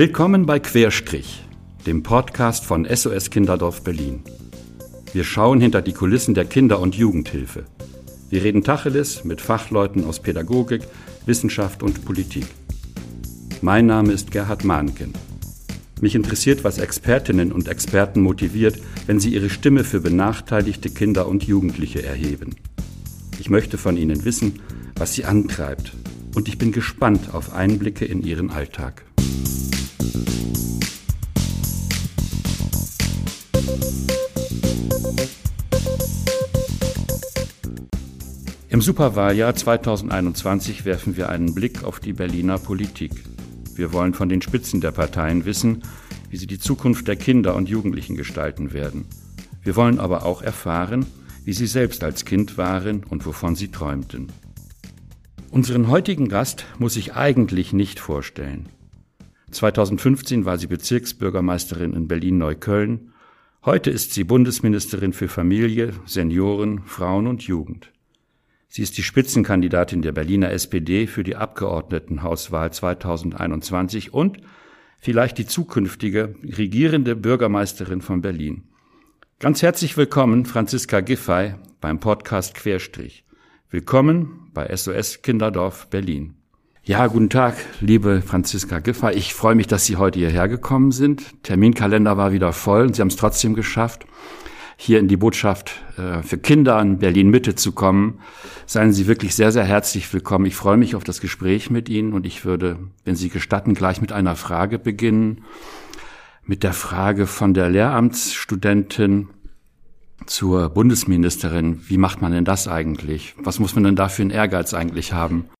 Willkommen bei Querstrich, dem Podcast von SOS Kinderdorf Berlin. Wir schauen hinter die Kulissen der Kinder- und Jugendhilfe. Wir reden Tacheles mit Fachleuten aus Pädagogik, Wissenschaft und Politik. Mein Name ist Gerhard Mahnken. Mich interessiert, was Expertinnen und Experten motiviert, wenn sie ihre Stimme für benachteiligte Kinder und Jugendliche erheben. Ich möchte von ihnen wissen, was sie antreibt, und ich bin gespannt auf Einblicke in ihren Alltag. Im Superwahljahr 2021 werfen wir einen Blick auf die Berliner Politik. Wir wollen von den Spitzen der Parteien wissen, wie sie die Zukunft der Kinder und Jugendlichen gestalten werden. Wir wollen aber auch erfahren, wie sie selbst als Kind waren und wovon sie träumten. Unseren heutigen Gast muss ich eigentlich nicht vorstellen. 2015 war sie Bezirksbürgermeisterin in Berlin-Neukölln. Heute ist sie Bundesministerin für Familie, Senioren, Frauen und Jugend. Sie ist die Spitzenkandidatin der Berliner SPD für die Abgeordnetenhauswahl 2021 und vielleicht die zukünftige regierende Bürgermeisterin von Berlin. Ganz herzlich willkommen, Franziska Giffey, beim Podcast Querstrich. Willkommen bei SOS Kinderdorf Berlin. Ja, guten Tag, liebe Franziska Giffey. Ich freue mich, dass Sie heute hierher gekommen sind. Terminkalender war wieder voll und Sie haben es trotzdem geschafft hier in die Botschaft äh, für Kinder in Berlin Mitte zu kommen. Seien Sie wirklich sehr, sehr herzlich willkommen. Ich freue mich auf das Gespräch mit Ihnen und ich würde, wenn Sie gestatten, gleich mit einer Frage beginnen. Mit der Frage von der Lehramtsstudentin zur Bundesministerin. Wie macht man denn das eigentlich? Was muss man denn da für einen Ehrgeiz eigentlich haben?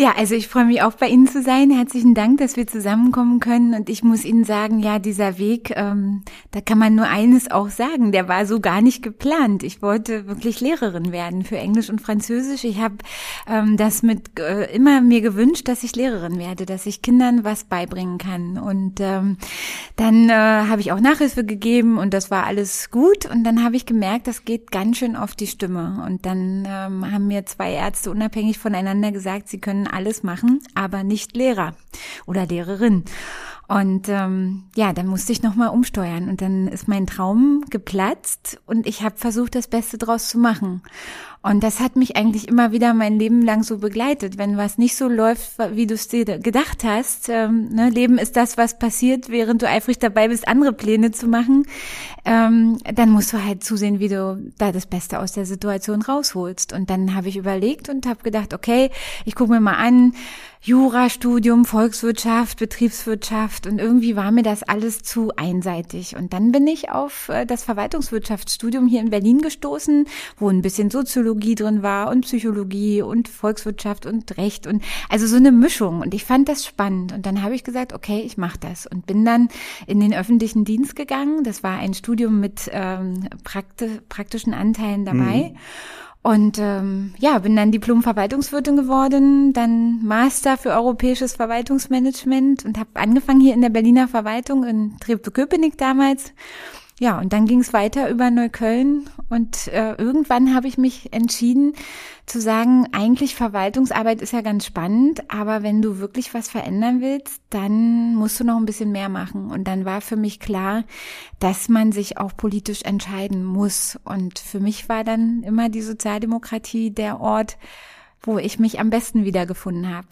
Ja, also ich freue mich auch bei Ihnen zu sein. Herzlichen Dank, dass wir zusammenkommen können. Und ich muss Ihnen sagen, ja, dieser Weg, ähm, da kann man nur eines auch sagen, der war so gar nicht geplant. Ich wollte wirklich Lehrerin werden für Englisch und Französisch. Ich habe ähm, das mit äh, immer mir gewünscht, dass ich Lehrerin werde, dass ich Kindern was beibringen kann. Und ähm, dann äh, habe ich auch Nachhilfe gegeben und das war alles gut. Und dann habe ich gemerkt, das geht ganz schön auf die Stimme. Und dann ähm, haben mir zwei Ärzte unabhängig voneinander gesagt, sie können alles machen, aber nicht Lehrer oder Lehrerin. Und ähm, ja, dann musste ich nochmal umsteuern und dann ist mein Traum geplatzt und ich habe versucht, das Beste draus zu machen. Und das hat mich eigentlich immer wieder mein Leben lang so begleitet. Wenn was nicht so läuft, wie du es dir gedacht hast, ähm, ne, Leben ist das, was passiert, während du eifrig dabei bist, andere Pläne zu machen, ähm, dann musst du halt zusehen, wie du da das Beste aus der Situation rausholst. Und dann habe ich überlegt und habe gedacht, okay, ich gucke mir mal an, Jurastudium, Volkswirtschaft, Betriebswirtschaft und irgendwie war mir das alles zu einseitig. Und dann bin ich auf äh, das Verwaltungswirtschaftsstudium hier in Berlin gestoßen, wo ein bisschen Soziologie drin war und Psychologie und Volkswirtschaft und Recht und also so eine Mischung. Und ich fand das spannend. Und dann habe ich gesagt, okay, ich mache das und bin dann in den öffentlichen Dienst gegangen. Das war ein Studium mit ähm, prakti praktischen Anteilen dabei. Mhm. Und ähm, ja, bin dann Diplom-Verwaltungswirtin geworden, dann Master für europäisches Verwaltungsmanagement und habe angefangen hier in der Berliner Verwaltung in Treptow-Köpenick damals ja, und dann ging es weiter über Neukölln und äh, irgendwann habe ich mich entschieden zu sagen, eigentlich Verwaltungsarbeit ist ja ganz spannend, aber wenn du wirklich was verändern willst, dann musst du noch ein bisschen mehr machen. Und dann war für mich klar, dass man sich auch politisch entscheiden muss. Und für mich war dann immer die Sozialdemokratie der Ort, wo ich mich am besten wiedergefunden habe.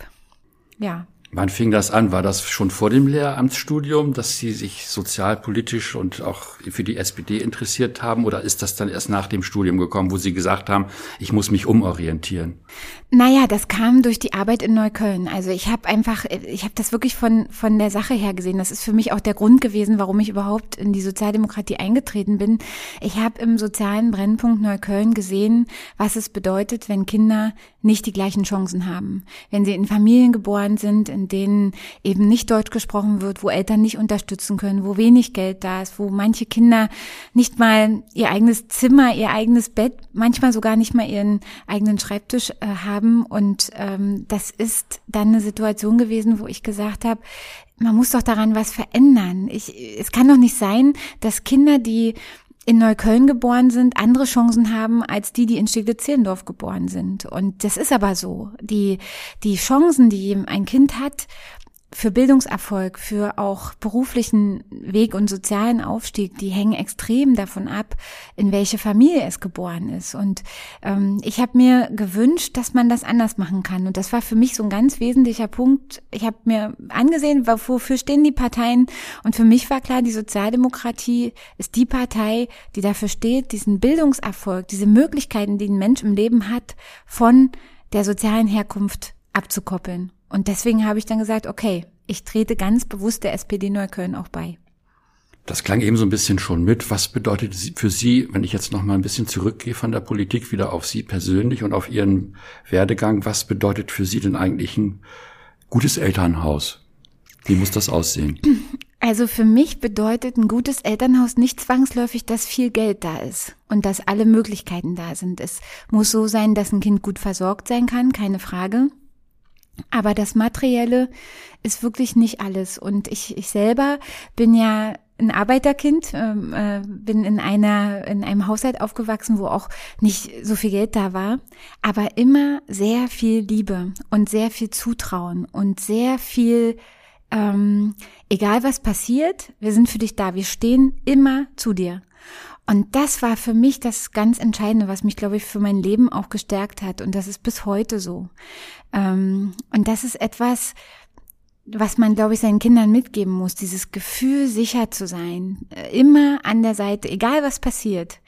Ja, Wann fing das an? War das schon vor dem Lehramtsstudium, dass Sie sich sozialpolitisch und auch für die SPD interessiert haben? Oder ist das dann erst nach dem Studium gekommen, wo Sie gesagt haben, ich muss mich umorientieren? Naja, das kam durch die Arbeit in Neukölln. Also ich habe einfach, ich habe das wirklich von, von der Sache her gesehen. Das ist für mich auch der Grund gewesen, warum ich überhaupt in die Sozialdemokratie eingetreten bin. Ich habe im sozialen Brennpunkt Neukölln gesehen, was es bedeutet, wenn Kinder nicht die gleichen Chancen haben. Wenn sie in Familien geboren sind, in denen eben nicht Deutsch gesprochen wird, wo Eltern nicht unterstützen können, wo wenig Geld da ist, wo manche Kinder nicht mal ihr eigenes Zimmer, ihr eigenes Bett, manchmal sogar nicht mal ihren eigenen Schreibtisch äh, haben. Und ähm, das ist dann eine Situation gewesen, wo ich gesagt habe, man muss doch daran was verändern. Ich, es kann doch nicht sein, dass Kinder, die in Neukölln geboren sind, andere Chancen haben als die, die in Steglitz-Zehlendorf geboren sind. Und das ist aber so. Die, die Chancen, die ein Kind hat, für Bildungserfolg, für auch beruflichen Weg und sozialen Aufstieg, die hängen extrem davon ab, in welche Familie es geboren ist. Und ähm, ich habe mir gewünscht, dass man das anders machen kann. Und das war für mich so ein ganz wesentlicher Punkt. Ich habe mir angesehen, wofür stehen die Parteien. Und für mich war klar, die Sozialdemokratie ist die Partei, die dafür steht, diesen Bildungserfolg, diese Möglichkeiten, die ein Mensch im Leben hat, von der sozialen Herkunft abzukoppeln. Und deswegen habe ich dann gesagt, okay, ich trete ganz bewusst der SPD Neukölln auch bei. Das klang eben so ein bisschen schon mit. Was bedeutet für Sie, wenn ich jetzt noch mal ein bisschen zurückgehe von der Politik wieder auf Sie persönlich und auf Ihren Werdegang, was bedeutet für Sie denn eigentlich ein gutes Elternhaus? Wie muss das aussehen? Also für mich bedeutet ein gutes Elternhaus nicht zwangsläufig, dass viel Geld da ist und dass alle Möglichkeiten da sind. Es muss so sein, dass ein Kind gut versorgt sein kann, keine Frage. Aber das Materielle ist wirklich nicht alles. Und ich, ich selber bin ja ein Arbeiterkind, ähm, äh, bin in einer in einem Haushalt aufgewachsen, wo auch nicht so viel Geld da war, aber immer sehr viel Liebe und sehr viel Zutrauen und sehr viel ähm, egal was passiert, wir sind für dich da, wir stehen immer zu dir. Und das war für mich das ganz Entscheidende, was mich, glaube ich, für mein Leben auch gestärkt hat. Und das ist bis heute so. Ähm, und das ist etwas, was man, glaube ich, seinen Kindern mitgeben muss, dieses Gefühl, sicher zu sein, äh, immer an der Seite, egal was passiert,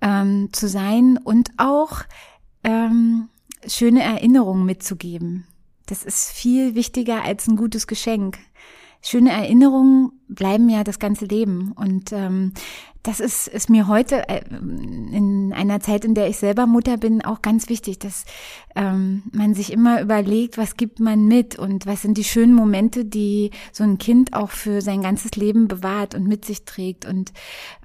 ähm, zu sein und auch ähm, schöne Erinnerungen mitzugeben. Das ist viel wichtiger als ein gutes Geschenk schöne Erinnerungen bleiben ja das ganze Leben. Und ähm, das ist, ist mir heute äh, in einer Zeit, in der ich selber Mutter bin, auch ganz wichtig, dass ähm, man sich immer überlegt, was gibt man mit und was sind die schönen Momente, die so ein Kind auch für sein ganzes Leben bewahrt und mit sich trägt. Und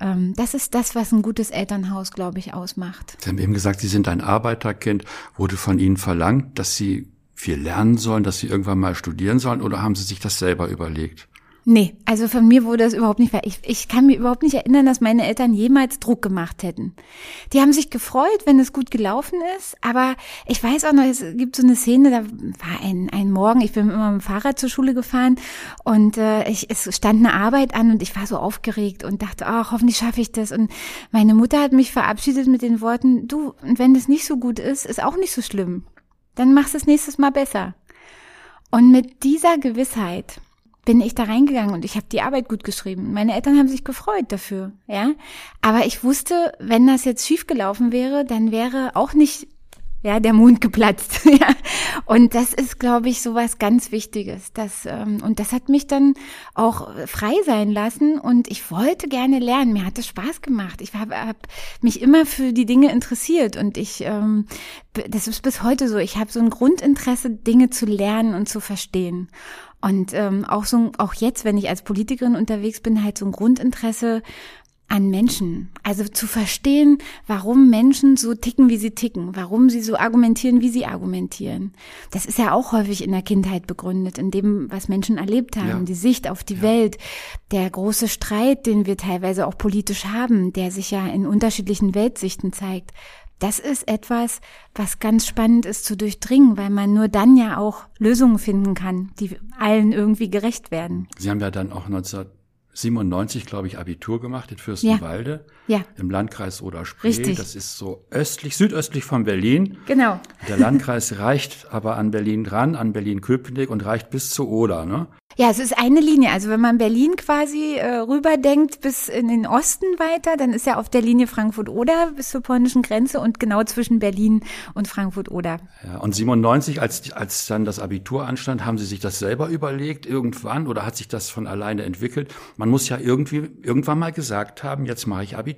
ähm, das ist das, was ein gutes Elternhaus, glaube ich, ausmacht. Sie haben eben gesagt, Sie sind ein Arbeiterkind. Wurde von Ihnen verlangt, dass Sie viel lernen sollen, dass sie irgendwann mal studieren sollen oder haben sie sich das selber überlegt? Nee, also von mir wurde das überhaupt nicht, ich, ich kann mir überhaupt nicht erinnern, dass meine Eltern jemals Druck gemacht hätten. Die haben sich gefreut, wenn es gut gelaufen ist, aber ich weiß auch noch, es gibt so eine Szene, da war ein, ein Morgen, ich bin immer mit dem Fahrrad zur Schule gefahren und äh, ich, es stand eine Arbeit an und ich war so aufgeregt und dachte, ach, hoffentlich schaffe ich das. Und meine Mutter hat mich verabschiedet mit den Worten, du, und wenn das nicht so gut ist, ist auch nicht so schlimm dann machst du es nächstes Mal besser. Und mit dieser Gewissheit bin ich da reingegangen und ich habe die Arbeit gut geschrieben. Meine Eltern haben sich gefreut dafür, ja. Aber ich wusste, wenn das jetzt schief gelaufen wäre, dann wäre auch nicht ja, der Mond geplatzt. ja. Und das ist, glaube ich, so was ganz Wichtiges. Das, ähm, und das hat mich dann auch frei sein lassen und ich wollte gerne lernen. Mir hat es Spaß gemacht. Ich habe hab mich immer für die Dinge interessiert und ich, ähm, das ist bis heute so. Ich habe so ein Grundinteresse, Dinge zu lernen und zu verstehen. Und ähm, auch so, auch jetzt, wenn ich als Politikerin unterwegs bin, halt so ein Grundinteresse, an Menschen. Also zu verstehen, warum Menschen so ticken, wie sie ticken, warum sie so argumentieren, wie sie argumentieren. Das ist ja auch häufig in der Kindheit begründet, in dem, was Menschen erlebt haben, ja. die Sicht auf die ja. Welt, der große Streit, den wir teilweise auch politisch haben, der sich ja in unterschiedlichen Weltsichten zeigt. Das ist etwas, was ganz spannend ist zu durchdringen, weil man nur dann ja auch Lösungen finden kann, die allen irgendwie gerecht werden. Sie haben ja dann auch 19 97, glaube ich, Abitur gemacht in Fürstenwalde. Ja. Ja. Im Landkreis Oder-Spree. Richtig. Das ist so östlich, südöstlich von Berlin. Genau. Der Landkreis reicht aber an Berlin dran, an Berlin-Köpenick und reicht bis zur Oder, ne? Ja, es ist eine Linie. Also wenn man Berlin quasi äh, rüberdenkt bis in den Osten weiter, dann ist ja auf der Linie Frankfurt-Oder bis zur polnischen Grenze und genau zwischen Berlin und Frankfurt-Oder. Ja, und 97, als, als dann das Abitur anstand, haben Sie sich das selber überlegt irgendwann oder hat sich das von alleine entwickelt? Man muss ja irgendwie irgendwann mal gesagt haben, jetzt mache ich Abitur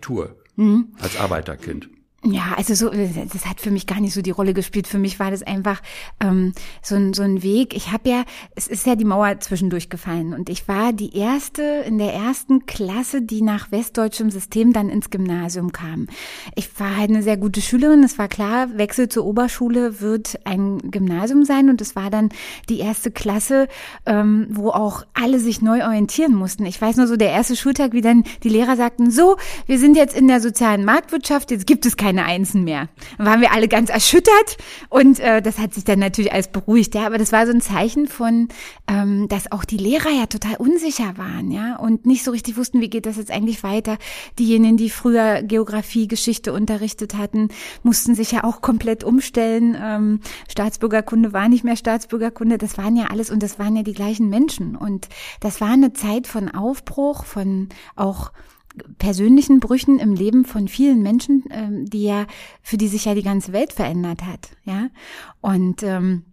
mhm. als Arbeiterkind. Ja, also so, das hat für mich gar nicht so die Rolle gespielt. Für mich war das einfach ähm, so, ein, so ein Weg. Ich habe ja, es ist ja die Mauer zwischendurch gefallen und ich war die erste in der ersten Klasse, die nach westdeutschem System dann ins Gymnasium kam. Ich war halt eine sehr gute Schülerin. Es war klar, Wechsel zur Oberschule wird ein Gymnasium sein und es war dann die erste Klasse, ähm, wo auch alle sich neu orientieren mussten. Ich weiß nur so der erste Schultag, wie dann die Lehrer sagten: So, wir sind jetzt in der sozialen Marktwirtschaft. Jetzt gibt es keine keine Einsen mehr. Dann waren wir alle ganz erschüttert und äh, das hat sich dann natürlich alles beruhigt. Ja, aber das war so ein Zeichen von, ähm, dass auch die Lehrer ja total unsicher waren, ja, und nicht so richtig wussten, wie geht das jetzt eigentlich weiter. Diejenigen, die früher Geografie, Geschichte unterrichtet hatten, mussten sich ja auch komplett umstellen. Ähm, Staatsbürgerkunde war nicht mehr Staatsbürgerkunde. Das waren ja alles und das waren ja die gleichen Menschen und das war eine Zeit von Aufbruch, von auch persönlichen Brüchen im Leben von vielen Menschen, ähm, die ja, für die sich ja die ganze Welt verändert hat, ja. Und ähm,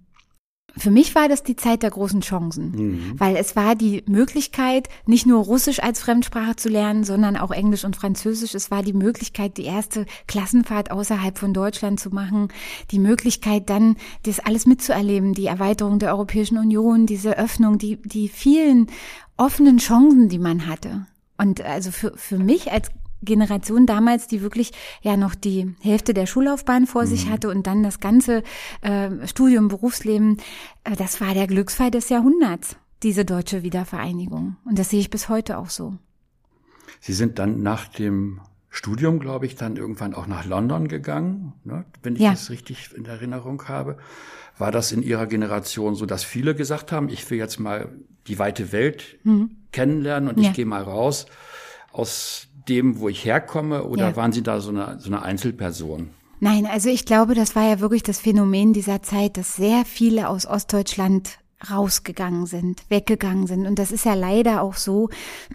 für mich war das die Zeit der großen Chancen, mhm. weil es war die Möglichkeit, nicht nur Russisch als Fremdsprache zu lernen, sondern auch Englisch und Französisch. Es war die Möglichkeit, die erste Klassenfahrt außerhalb von Deutschland zu machen, die Möglichkeit dann, das alles mitzuerleben, die Erweiterung der Europäischen Union, diese Öffnung, die, die vielen offenen Chancen, die man hatte. Und also für, für mich als Generation damals, die wirklich ja noch die Hälfte der Schullaufbahn vor mhm. sich hatte und dann das ganze äh, Studium, Berufsleben, äh, das war der Glücksfall des Jahrhunderts, diese deutsche Wiedervereinigung. Und das sehe ich bis heute auch so. Sie sind dann nach dem Studium, glaube ich, dann irgendwann auch nach London gegangen, ne, wenn ich ja. das richtig in Erinnerung habe. War das in Ihrer Generation so, dass viele gesagt haben, ich will jetzt mal die weite Welt mhm. kennenlernen und ja. ich gehe mal raus aus dem, wo ich herkomme, oder ja. waren Sie da so eine, so eine Einzelperson? Nein, also ich glaube, das war ja wirklich das Phänomen dieser Zeit, dass sehr viele aus Ostdeutschland rausgegangen sind, weggegangen sind. Und das ist ja leider auch so,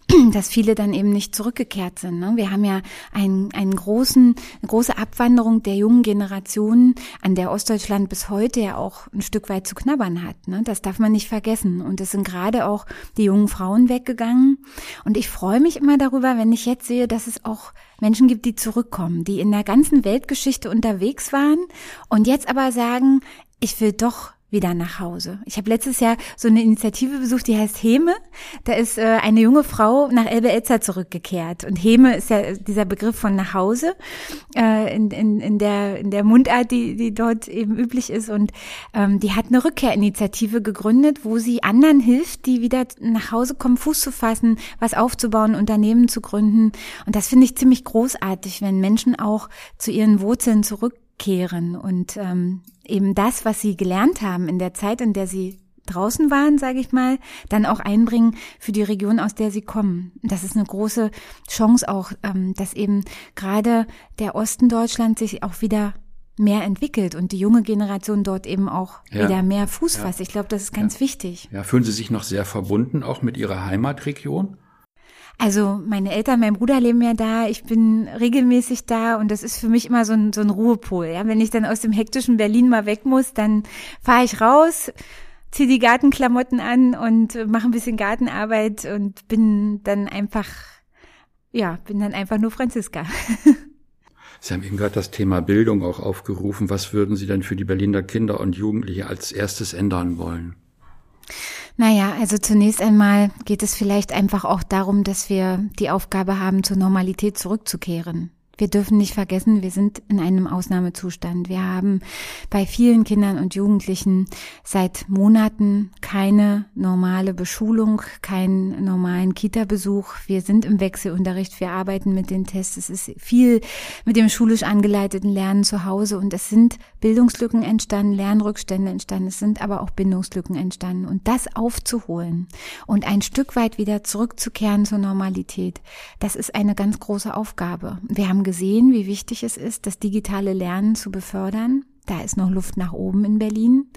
dass viele dann eben nicht zurückgekehrt sind. Ne? Wir haben ja einen, einen großen, eine große Abwanderung der jungen Generationen, an der Ostdeutschland bis heute ja auch ein Stück weit zu knabbern hat. Ne? Das darf man nicht vergessen. Und es sind gerade auch die jungen Frauen weggegangen. Und ich freue mich immer darüber, wenn ich jetzt sehe, dass es auch Menschen gibt, die zurückkommen, die in der ganzen Weltgeschichte unterwegs waren und jetzt aber sagen, ich will doch wieder nach Hause. Ich habe letztes Jahr so eine Initiative besucht, die heißt Heme. Da ist äh, eine junge Frau nach Elbe-Elster zurückgekehrt. Und Heme ist ja dieser Begriff von nach Hause äh, in, in, in, der, in der Mundart, die, die dort eben üblich ist. Und ähm, die hat eine Rückkehrinitiative gegründet, wo sie anderen hilft, die wieder nach Hause kommen, Fuß zu fassen, was aufzubauen, Unternehmen zu gründen. Und das finde ich ziemlich großartig, wenn Menschen auch zu ihren Wurzeln zurückkehren und ähm, eben das, was sie gelernt haben in der Zeit, in der sie draußen waren, sage ich mal, dann auch einbringen für die Region, aus der sie kommen. Das ist eine große Chance auch, ähm, dass eben gerade der Osten Deutschlands sich auch wieder mehr entwickelt und die junge Generation dort eben auch ja. wieder mehr Fuß fasst. Ja. Ich glaube, das ist ganz ja. wichtig. Ja, fühlen Sie sich noch sehr verbunden, auch mit Ihrer Heimatregion? Also meine Eltern, mein Bruder leben ja da, ich bin regelmäßig da und das ist für mich immer so ein, so ein Ruhepol. Ja? Wenn ich dann aus dem hektischen Berlin mal weg muss, dann fahre ich raus, ziehe die Gartenklamotten an und mache ein bisschen Gartenarbeit und bin dann einfach, ja, bin dann einfach nur Franziska. Sie haben eben gerade das Thema Bildung auch aufgerufen. Was würden Sie denn für die Berliner Kinder und Jugendliche als erstes ändern wollen? Naja, also zunächst einmal geht es vielleicht einfach auch darum, dass wir die Aufgabe haben, zur Normalität zurückzukehren. Wir dürfen nicht vergessen, wir sind in einem Ausnahmezustand. Wir haben bei vielen Kindern und Jugendlichen seit Monaten keine normale Beschulung, keinen normalen Kita-Besuch. Wir sind im Wechselunterricht, wir arbeiten mit den Tests. Es ist viel mit dem schulisch angeleiteten Lernen zu Hause und es sind Bildungslücken entstanden, Lernrückstände entstanden, es sind aber auch Bindungslücken entstanden. Und das aufzuholen und ein Stück weit wieder zurückzukehren zur Normalität, das ist eine ganz große Aufgabe. Wir haben gesehen, wie wichtig es ist, das digitale Lernen zu befördern. Da ist noch Luft nach oben in Berlin.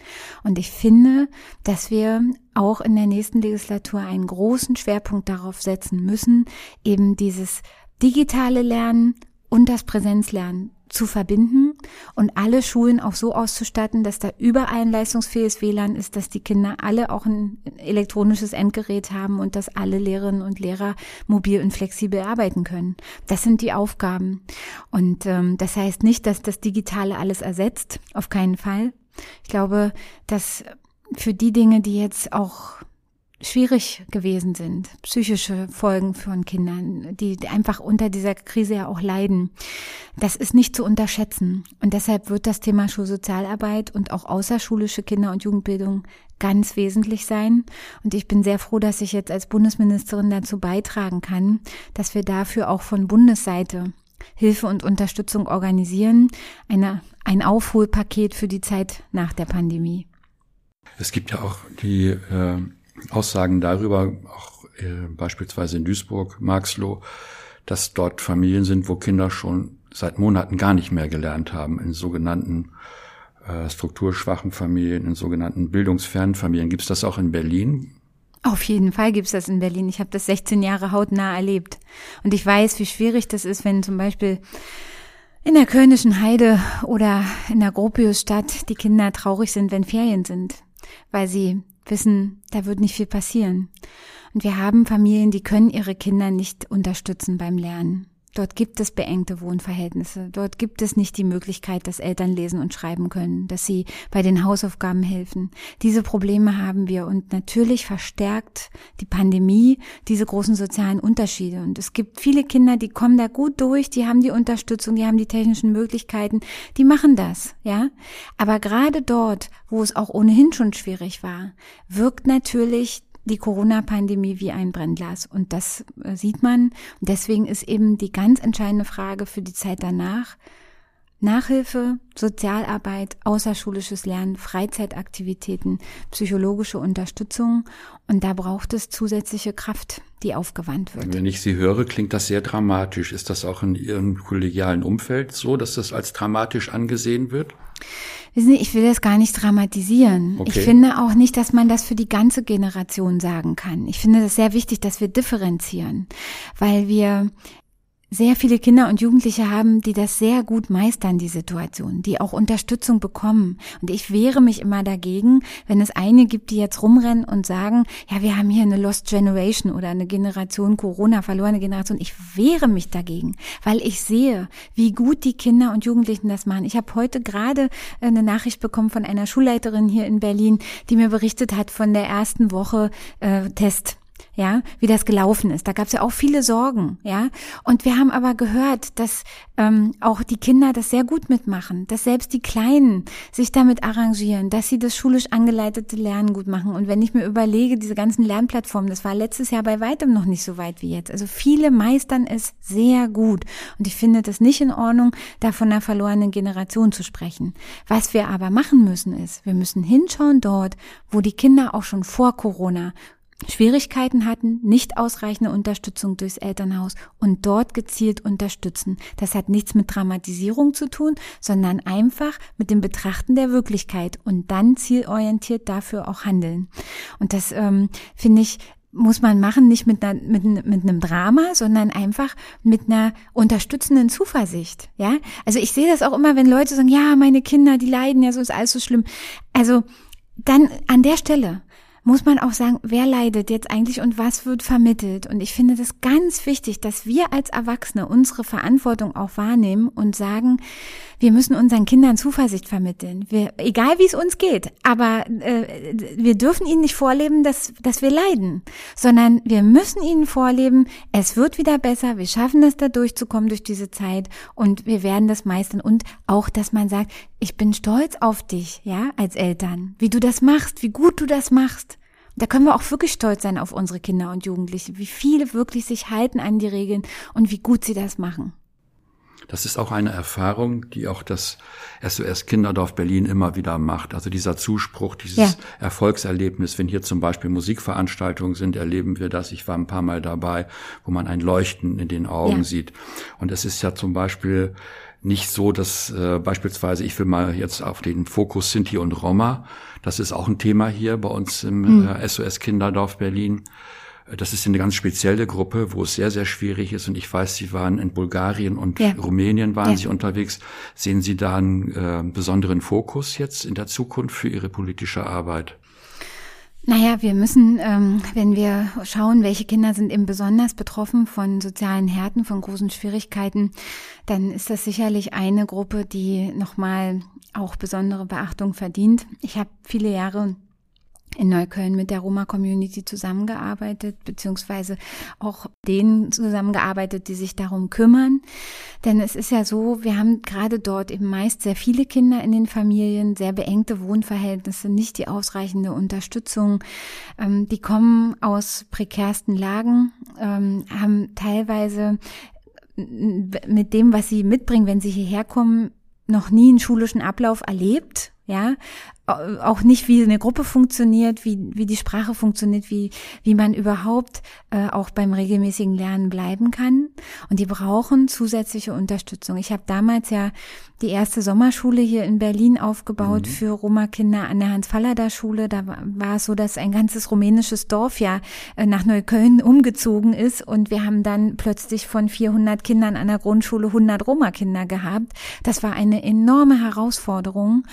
Und ich finde, dass wir auch in der nächsten Legislatur einen großen Schwerpunkt darauf setzen müssen, eben dieses digitale Lernen und das Präsenzlernen zu verbinden und alle Schulen auch so auszustatten, dass da überall ein leistungsfähiges WLAN ist, dass die Kinder alle auch ein elektronisches Endgerät haben und dass alle Lehrerinnen und Lehrer mobil und flexibel arbeiten können. Das sind die Aufgaben. Und ähm, das heißt nicht, dass das Digitale alles ersetzt, auf keinen Fall. Ich glaube, dass für die Dinge, die jetzt auch schwierig gewesen sind, psychische Folgen von Kindern, die einfach unter dieser Krise ja auch leiden. Das ist nicht zu unterschätzen. Und deshalb wird das Thema Schulsozialarbeit und auch außerschulische Kinder- und Jugendbildung ganz wesentlich sein. Und ich bin sehr froh, dass ich jetzt als Bundesministerin dazu beitragen kann, dass wir dafür auch von Bundesseite Hilfe und Unterstützung organisieren. Eine, ein Aufholpaket für die Zeit nach der Pandemie. Es gibt ja auch die äh, Aussagen darüber, auch äh, beispielsweise in Duisburg, Marxloh, dass dort Familien sind, wo Kinder schon seit Monaten gar nicht mehr gelernt haben, in sogenannten äh, strukturschwachen Familien, in sogenannten bildungsfernen Familien. Gibt es das auch in Berlin? Auf jeden Fall gibt's das in Berlin. Ich habe das 16 Jahre hautnah erlebt. Und ich weiß, wie schwierig das ist, wenn zum Beispiel in der Kölnischen Heide oder in der Gropiusstadt die Kinder traurig sind, wenn Ferien sind, weil sie wissen, da wird nicht viel passieren. Und wir haben Familien, die können ihre Kinder nicht unterstützen beim Lernen. Dort gibt es beengte Wohnverhältnisse. Dort gibt es nicht die Möglichkeit, dass Eltern lesen und schreiben können, dass sie bei den Hausaufgaben helfen. Diese Probleme haben wir und natürlich verstärkt die Pandemie diese großen sozialen Unterschiede. Und es gibt viele Kinder, die kommen da gut durch, die haben die Unterstützung, die haben die technischen Möglichkeiten, die machen das, ja. Aber gerade dort, wo es auch ohnehin schon schwierig war, wirkt natürlich die Corona-Pandemie wie ein Brennglas. Und das äh, sieht man. Und deswegen ist eben die ganz entscheidende Frage für die Zeit danach, Nachhilfe, Sozialarbeit, außerschulisches Lernen, Freizeitaktivitäten, psychologische Unterstützung. Und da braucht es zusätzliche Kraft, die aufgewandt wird. Wenn ich Sie höre, klingt das sehr dramatisch. Ist das auch in Ihrem kollegialen Umfeld so, dass das als dramatisch angesehen wird? Wissen Sie, ich will das gar nicht dramatisieren. Okay. Ich finde auch nicht, dass man das für die ganze Generation sagen kann. Ich finde das sehr wichtig, dass wir differenzieren, weil wir sehr viele Kinder und Jugendliche haben, die das sehr gut meistern, die Situation, die auch Unterstützung bekommen. Und ich wehre mich immer dagegen, wenn es eine gibt, die jetzt rumrennen und sagen, ja, wir haben hier eine Lost Generation oder eine Generation Corona, verlorene Generation. Ich wehre mich dagegen, weil ich sehe, wie gut die Kinder und Jugendlichen das machen. Ich habe heute gerade eine Nachricht bekommen von einer Schulleiterin hier in Berlin, die mir berichtet hat von der ersten Woche äh, Test ja, wie das gelaufen ist. Da gab es ja auch viele Sorgen, ja. Und wir haben aber gehört, dass ähm, auch die Kinder das sehr gut mitmachen, dass selbst die Kleinen sich damit arrangieren, dass sie das schulisch angeleitete Lernen gut machen. Und wenn ich mir überlege, diese ganzen Lernplattformen, das war letztes Jahr bei weitem noch nicht so weit wie jetzt. Also viele meistern es sehr gut. Und ich finde das nicht in Ordnung, da von einer verlorenen Generation zu sprechen. Was wir aber machen müssen ist, wir müssen hinschauen dort, wo die Kinder auch schon vor Corona Schwierigkeiten hatten, nicht ausreichende Unterstützung durchs Elternhaus und dort gezielt unterstützen. Das hat nichts mit Dramatisierung zu tun, sondern einfach mit dem Betrachten der Wirklichkeit und dann zielorientiert dafür auch handeln. Und das ähm, finde ich muss man machen, nicht mit, einer, mit, mit einem Drama, sondern einfach mit einer unterstützenden Zuversicht. Ja, also ich sehe das auch immer, wenn Leute sagen, ja, meine Kinder, die leiden, ja, so ist alles so schlimm. Also dann an der Stelle muss man auch sagen, wer leidet jetzt eigentlich und was wird vermittelt. Und ich finde das ganz wichtig, dass wir als Erwachsene unsere Verantwortung auch wahrnehmen und sagen, wir müssen unseren Kindern Zuversicht vermitteln. Wir, egal wie es uns geht, aber äh, wir dürfen ihnen nicht vorleben, dass, dass wir leiden, sondern wir müssen ihnen vorleben, es wird wieder besser, wir schaffen es da durchzukommen durch diese Zeit und wir werden das meistern. Und auch, dass man sagt, ich bin stolz auf dich, ja, als Eltern, wie du das machst, wie gut du das machst. Da können wir auch wirklich stolz sein auf unsere Kinder und Jugendliche, wie viele wirklich sich halten an die Regeln und wie gut sie das machen. Das ist auch eine Erfahrung, die auch das SOS Kinderdorf Berlin immer wieder macht. Also dieser Zuspruch, dieses ja. Erfolgserlebnis, wenn hier zum Beispiel Musikveranstaltungen sind, erleben wir das. Ich war ein paar Mal dabei, wo man ein Leuchten in den Augen ja. sieht. Und es ist ja zum Beispiel nicht so, dass äh, beispielsweise, ich will mal jetzt auf den Fokus Sinti und Roma, das ist auch ein Thema hier bei uns im mhm. äh, SOS Kinderdorf Berlin. Das ist eine ganz spezielle Gruppe, wo es sehr, sehr schwierig ist. Und ich weiß, Sie waren in Bulgarien und ja. Rumänien waren ja. Sie unterwegs. Sehen Sie da einen äh, besonderen Fokus jetzt in der Zukunft für Ihre politische Arbeit? Naja, wir müssen, ähm, wenn wir schauen, welche Kinder sind eben besonders betroffen von sozialen Härten, von großen Schwierigkeiten, dann ist das sicherlich eine Gruppe, die nochmal auch besondere Beachtung verdient. Ich habe viele Jahre in Neukölln mit der Roma-Community zusammengearbeitet, beziehungsweise auch denen zusammengearbeitet, die sich darum kümmern. Denn es ist ja so, wir haben gerade dort eben meist sehr viele Kinder in den Familien, sehr beengte Wohnverhältnisse, nicht die ausreichende Unterstützung. Ähm, die kommen aus prekärsten Lagen, ähm, haben teilweise mit dem, was sie mitbringen, wenn sie hierher kommen, noch nie einen schulischen Ablauf erlebt, ja, auch nicht, wie eine Gruppe funktioniert, wie, wie die Sprache funktioniert, wie, wie man überhaupt äh, auch beim regelmäßigen Lernen bleiben kann. Und die brauchen zusätzliche Unterstützung. Ich habe damals ja die erste Sommerschule hier in Berlin aufgebaut mhm. für Roma-Kinder an der Hans-Fallada-Schule. Da war es so, dass ein ganzes rumänisches Dorf ja äh, nach Neukölln umgezogen ist und wir haben dann plötzlich von 400 Kindern an der Grundschule 100 Roma-Kinder gehabt. Das war eine enorme Herausforderung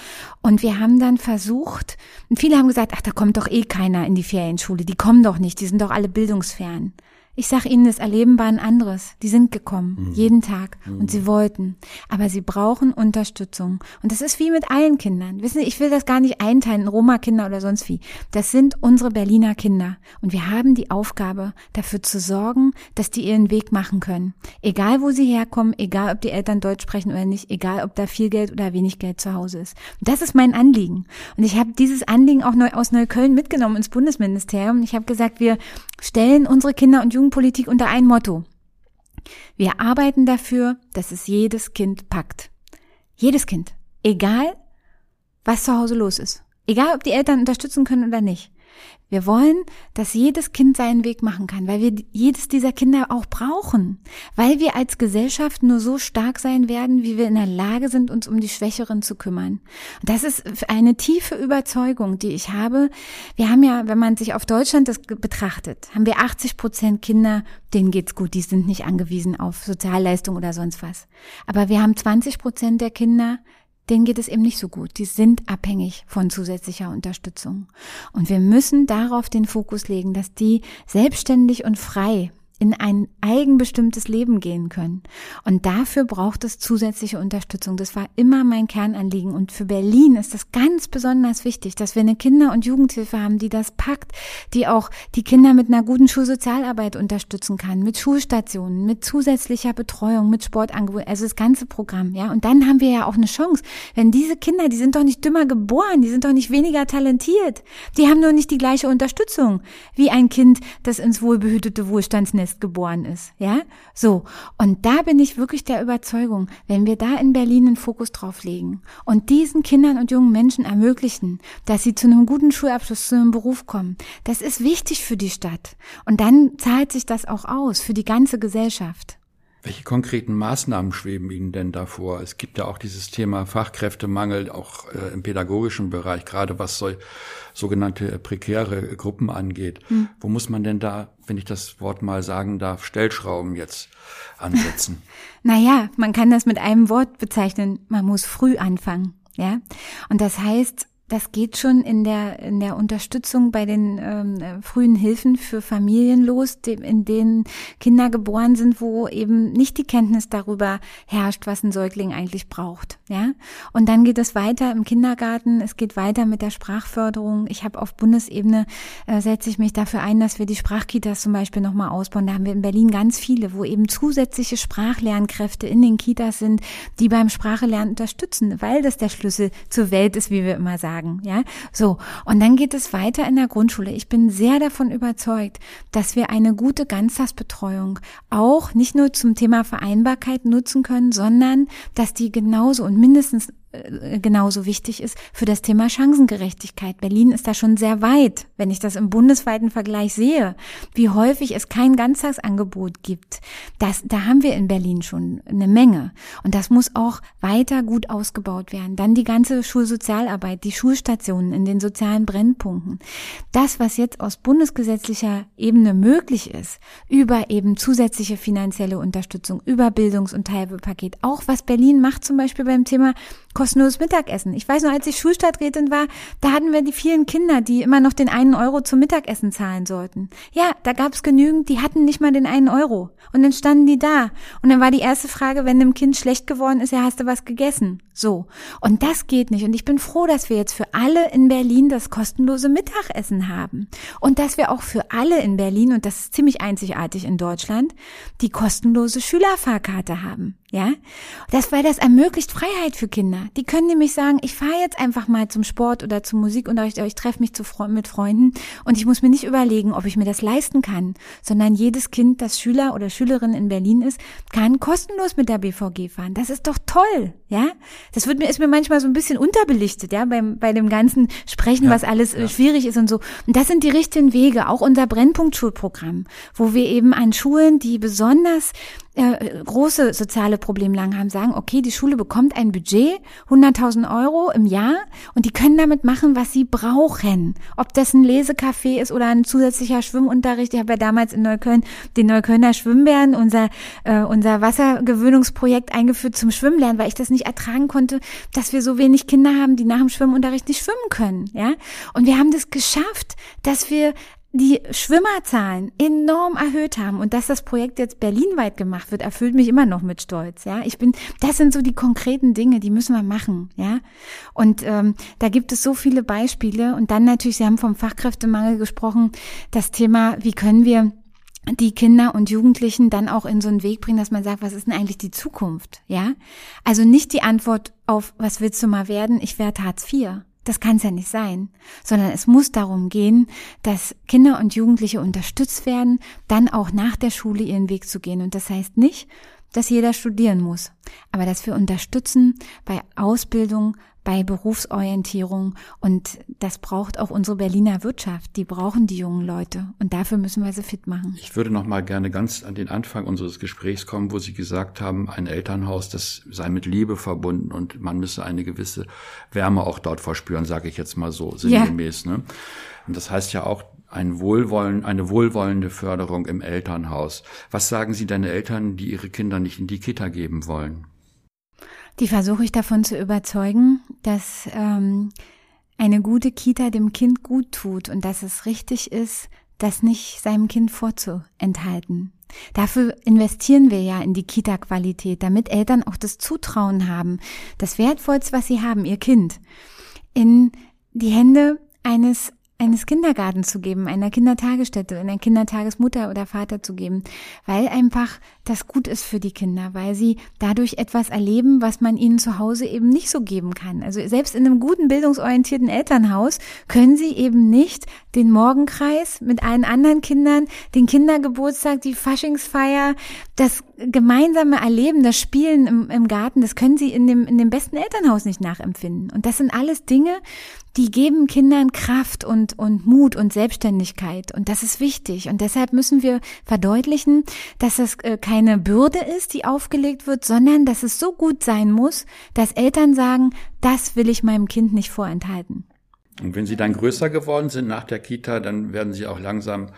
und wir haben dann versucht, und viele haben gesagt, ach, da kommt doch eh keiner in die Ferienschule, die kommen doch nicht, die sind doch alle bildungsfern. Ich sag Ihnen, das Erleben war ein anderes. Die sind gekommen, mhm. jeden Tag. Mhm. Und sie wollten. Aber sie brauchen Unterstützung. Und das ist wie mit allen Kindern. Wissen Sie, ich will das gar nicht einteilen, in Roma-Kinder oder sonst wie. Das sind unsere Berliner Kinder. Und wir haben die Aufgabe, dafür zu sorgen, dass die ihren Weg machen können. Egal, wo sie herkommen, egal, ob die Eltern Deutsch sprechen oder nicht, egal, ob da viel Geld oder wenig Geld zu Hause ist. Und das ist mein Anliegen. Und ich habe dieses Anliegen auch neu aus Neukölln mitgenommen ins Bundesministerium. Ich habe gesagt, wir stellen unsere Kinder und Jugendlichen Jugendpolitik unter ein Motto. Wir arbeiten dafür, dass es jedes Kind packt. Jedes Kind. Egal, was zu Hause los ist. Egal, ob die Eltern unterstützen können oder nicht. Wir wollen, dass jedes Kind seinen Weg machen kann, weil wir jedes dieser Kinder auch brauchen, weil wir als Gesellschaft nur so stark sein werden, wie wir in der Lage sind, uns um die Schwächeren zu kümmern. Das ist eine tiefe Überzeugung, die ich habe. Wir haben ja, wenn man sich auf Deutschland das betrachtet, haben wir 80 Prozent Kinder, denen geht's gut, die sind nicht angewiesen auf Sozialleistung oder sonst was. Aber wir haben 20 Prozent der Kinder, denen geht es eben nicht so gut. Die sind abhängig von zusätzlicher Unterstützung. Und wir müssen darauf den Fokus legen, dass die selbstständig und frei in ein eigenbestimmtes Leben gehen können. Und dafür braucht es zusätzliche Unterstützung. Das war immer mein Kernanliegen. Und für Berlin ist das ganz besonders wichtig, dass wir eine Kinder- und Jugendhilfe haben, die das packt, die auch die Kinder mit einer guten Schulsozialarbeit unterstützen kann, mit Schulstationen, mit zusätzlicher Betreuung, mit Sportangeboten, also das ganze Programm, ja. Und dann haben wir ja auch eine Chance. Wenn diese Kinder, die sind doch nicht dümmer geboren, die sind doch nicht weniger talentiert. Die haben nur nicht die gleiche Unterstützung wie ein Kind, das ins wohlbehütete Wohlstandsnetz Fest geboren ist, ja? So. Und da bin ich wirklich der Überzeugung, wenn wir da in Berlin einen Fokus drauf legen und diesen Kindern und jungen Menschen ermöglichen, dass sie zu einem guten Schulabschluss, zu einem Beruf kommen, das ist wichtig für die Stadt. Und dann zahlt sich das auch aus für die ganze Gesellschaft. Welche konkreten Maßnahmen schweben Ihnen denn davor? Es gibt ja auch dieses Thema Fachkräftemangel, auch äh, im pädagogischen Bereich, gerade was so, sogenannte prekäre Gruppen angeht. Hm. Wo muss man denn da, wenn ich das Wort mal sagen darf, Stellschrauben jetzt ansetzen? naja, man kann das mit einem Wort bezeichnen. Man muss früh anfangen. Ja, und das heißt, das geht schon in der, in der Unterstützung bei den ähm, frühen Hilfen für Familien los, in denen Kinder geboren sind, wo eben nicht die Kenntnis darüber herrscht, was ein Säugling eigentlich braucht. Ja? Und dann geht es weiter im Kindergarten, es geht weiter mit der Sprachförderung. Ich habe auf Bundesebene, äh, setze ich mich dafür ein, dass wir die Sprachkitas zum Beispiel nochmal ausbauen. Da haben wir in Berlin ganz viele, wo eben zusätzliche Sprachlernkräfte in den Kitas sind, die beim Sprachelernen unterstützen, weil das der Schlüssel zur Welt ist, wie wir immer sagen sagen, ja? So. Und dann geht es weiter in der Grundschule. Ich bin sehr davon überzeugt, dass wir eine gute Ganztagsbetreuung auch nicht nur zum Thema Vereinbarkeit nutzen können, sondern dass die genauso und mindestens genauso wichtig ist für das Thema Chancengerechtigkeit. Berlin ist da schon sehr weit, wenn ich das im bundesweiten Vergleich sehe, wie häufig es kein Ganztagsangebot gibt. Das, da haben wir in Berlin schon eine Menge. Und das muss auch weiter gut ausgebaut werden. Dann die ganze Schulsozialarbeit, die Schulstationen in den sozialen Brennpunkten. Das, was jetzt aus bundesgesetzlicher Ebene möglich ist, über eben zusätzliche finanzielle Unterstützung, über Bildungs- und Teilpaket, auch was Berlin macht zum Beispiel beim Thema kostenloses Mittagessen. Ich weiß noch, als ich Schulstadträtin war, da hatten wir die vielen Kinder, die immer noch den einen Euro zum Mittagessen zahlen sollten. Ja, da gab es genügend, die hatten nicht mal den einen Euro. Und dann standen die da. Und dann war die erste Frage, wenn dem Kind schlecht geworden ist, ja, hast du was gegessen? So. Und das geht nicht. Und ich bin froh, dass wir jetzt für alle in Berlin das kostenlose Mittagessen haben. Und dass wir auch für alle in Berlin, und das ist ziemlich einzigartig in Deutschland, die kostenlose Schülerfahrkarte haben. Ja, das, weil das ermöglicht Freiheit für Kinder. Die können nämlich sagen, ich fahre jetzt einfach mal zum Sport oder zum Musikunterricht oder ich treffe mich zu, mit Freunden und ich muss mir nicht überlegen, ob ich mir das leisten kann, sondern jedes Kind, das Schüler oder Schülerin in Berlin ist, kann kostenlos mit der BVG fahren. Das ist doch toll, ja. Das wird mir, ist mir manchmal so ein bisschen unterbelichtet, ja, beim, bei dem ganzen Sprechen, ja, was alles äh, ja. schwierig ist und so. Und das sind die richtigen Wege, auch unser Brennpunktschulprogramm, wo wir eben an Schulen, die besonders äh, große soziale Problemlagen haben, sagen, okay, die Schule bekommt ein Budget, 100.000 Euro im Jahr und die können damit machen, was sie brauchen. Ob das ein Lesecafé ist oder ein zusätzlicher Schwimmunterricht. Ich habe ja damals in Neukölln den Neuköllner Schwimmbären, unser, äh, unser Wassergewöhnungsprojekt eingeführt zum Schwimmlernen, weil ich das nicht ertragen konnte, dass wir so wenig Kinder haben, die nach dem Schwimmunterricht nicht schwimmen können. Ja? Und wir haben das geschafft, dass wir die Schwimmerzahlen enorm erhöht haben und dass das Projekt jetzt berlinweit gemacht wird, erfüllt mich immer noch mit Stolz. Ja, ich bin, das sind so die konkreten Dinge, die müssen wir machen. Ja, und ähm, da gibt es so viele Beispiele und dann natürlich, Sie haben vom Fachkräftemangel gesprochen, das Thema, wie können wir die Kinder und Jugendlichen dann auch in so einen Weg bringen, dass man sagt, was ist denn eigentlich die Zukunft? Ja, also nicht die Antwort auf, was willst du mal werden? Ich werde Hartz IV das kann es ja nicht sein, sondern es muss darum gehen, dass Kinder und Jugendliche unterstützt werden, dann auch nach der Schule ihren Weg zu gehen. Und das heißt nicht, dass jeder studieren muss, aber dass wir unterstützen bei Ausbildung, bei Berufsorientierung und das braucht auch unsere Berliner Wirtschaft. Die brauchen die jungen Leute und dafür müssen wir sie fit machen. Ich würde noch mal gerne ganz an den Anfang unseres Gesprächs kommen, wo Sie gesagt haben, ein Elternhaus, das sei mit Liebe verbunden und man müsse eine gewisse Wärme auch dort verspüren, sage ich jetzt mal so sinngemäß. Ja. Ne? Und das heißt ja auch, ein Wohlwollen, eine wohlwollende Förderung im Elternhaus. Was sagen Sie deine Eltern, die ihre Kinder nicht in die Kita geben wollen? Die versuche ich davon zu überzeugen, dass ähm, eine gute Kita dem Kind gut tut und dass es richtig ist, das nicht seinem Kind vorzuenthalten. Dafür investieren wir ja in die Kita-Qualität, damit Eltern auch das Zutrauen haben, das Wertvollste, was sie haben, ihr Kind, in die Hände eines eines Kindergartens zu geben, einer Kindertagesstätte, einer Kindertagesmutter oder Vater zu geben, weil einfach das gut ist für die Kinder, weil sie dadurch etwas erleben, was man ihnen zu Hause eben nicht so geben kann. Also selbst in einem guten bildungsorientierten Elternhaus können sie eben nicht den Morgenkreis mit allen anderen Kindern, den Kindergeburtstag, die Faschingsfeier, das gemeinsame Erleben, das Spielen im, im Garten, das können sie in dem, in dem besten Elternhaus nicht nachempfinden. Und das sind alles Dinge, die geben Kindern Kraft und, und Mut und Selbstständigkeit. Und das ist wichtig. Und deshalb müssen wir verdeutlichen, dass das äh, keine Bürde ist, die aufgelegt wird, sondern dass es so gut sein muss, dass Eltern sagen, das will ich meinem Kind nicht vorenthalten. Und wenn sie dann größer geworden sind nach der Kita, dann werden sie auch langsam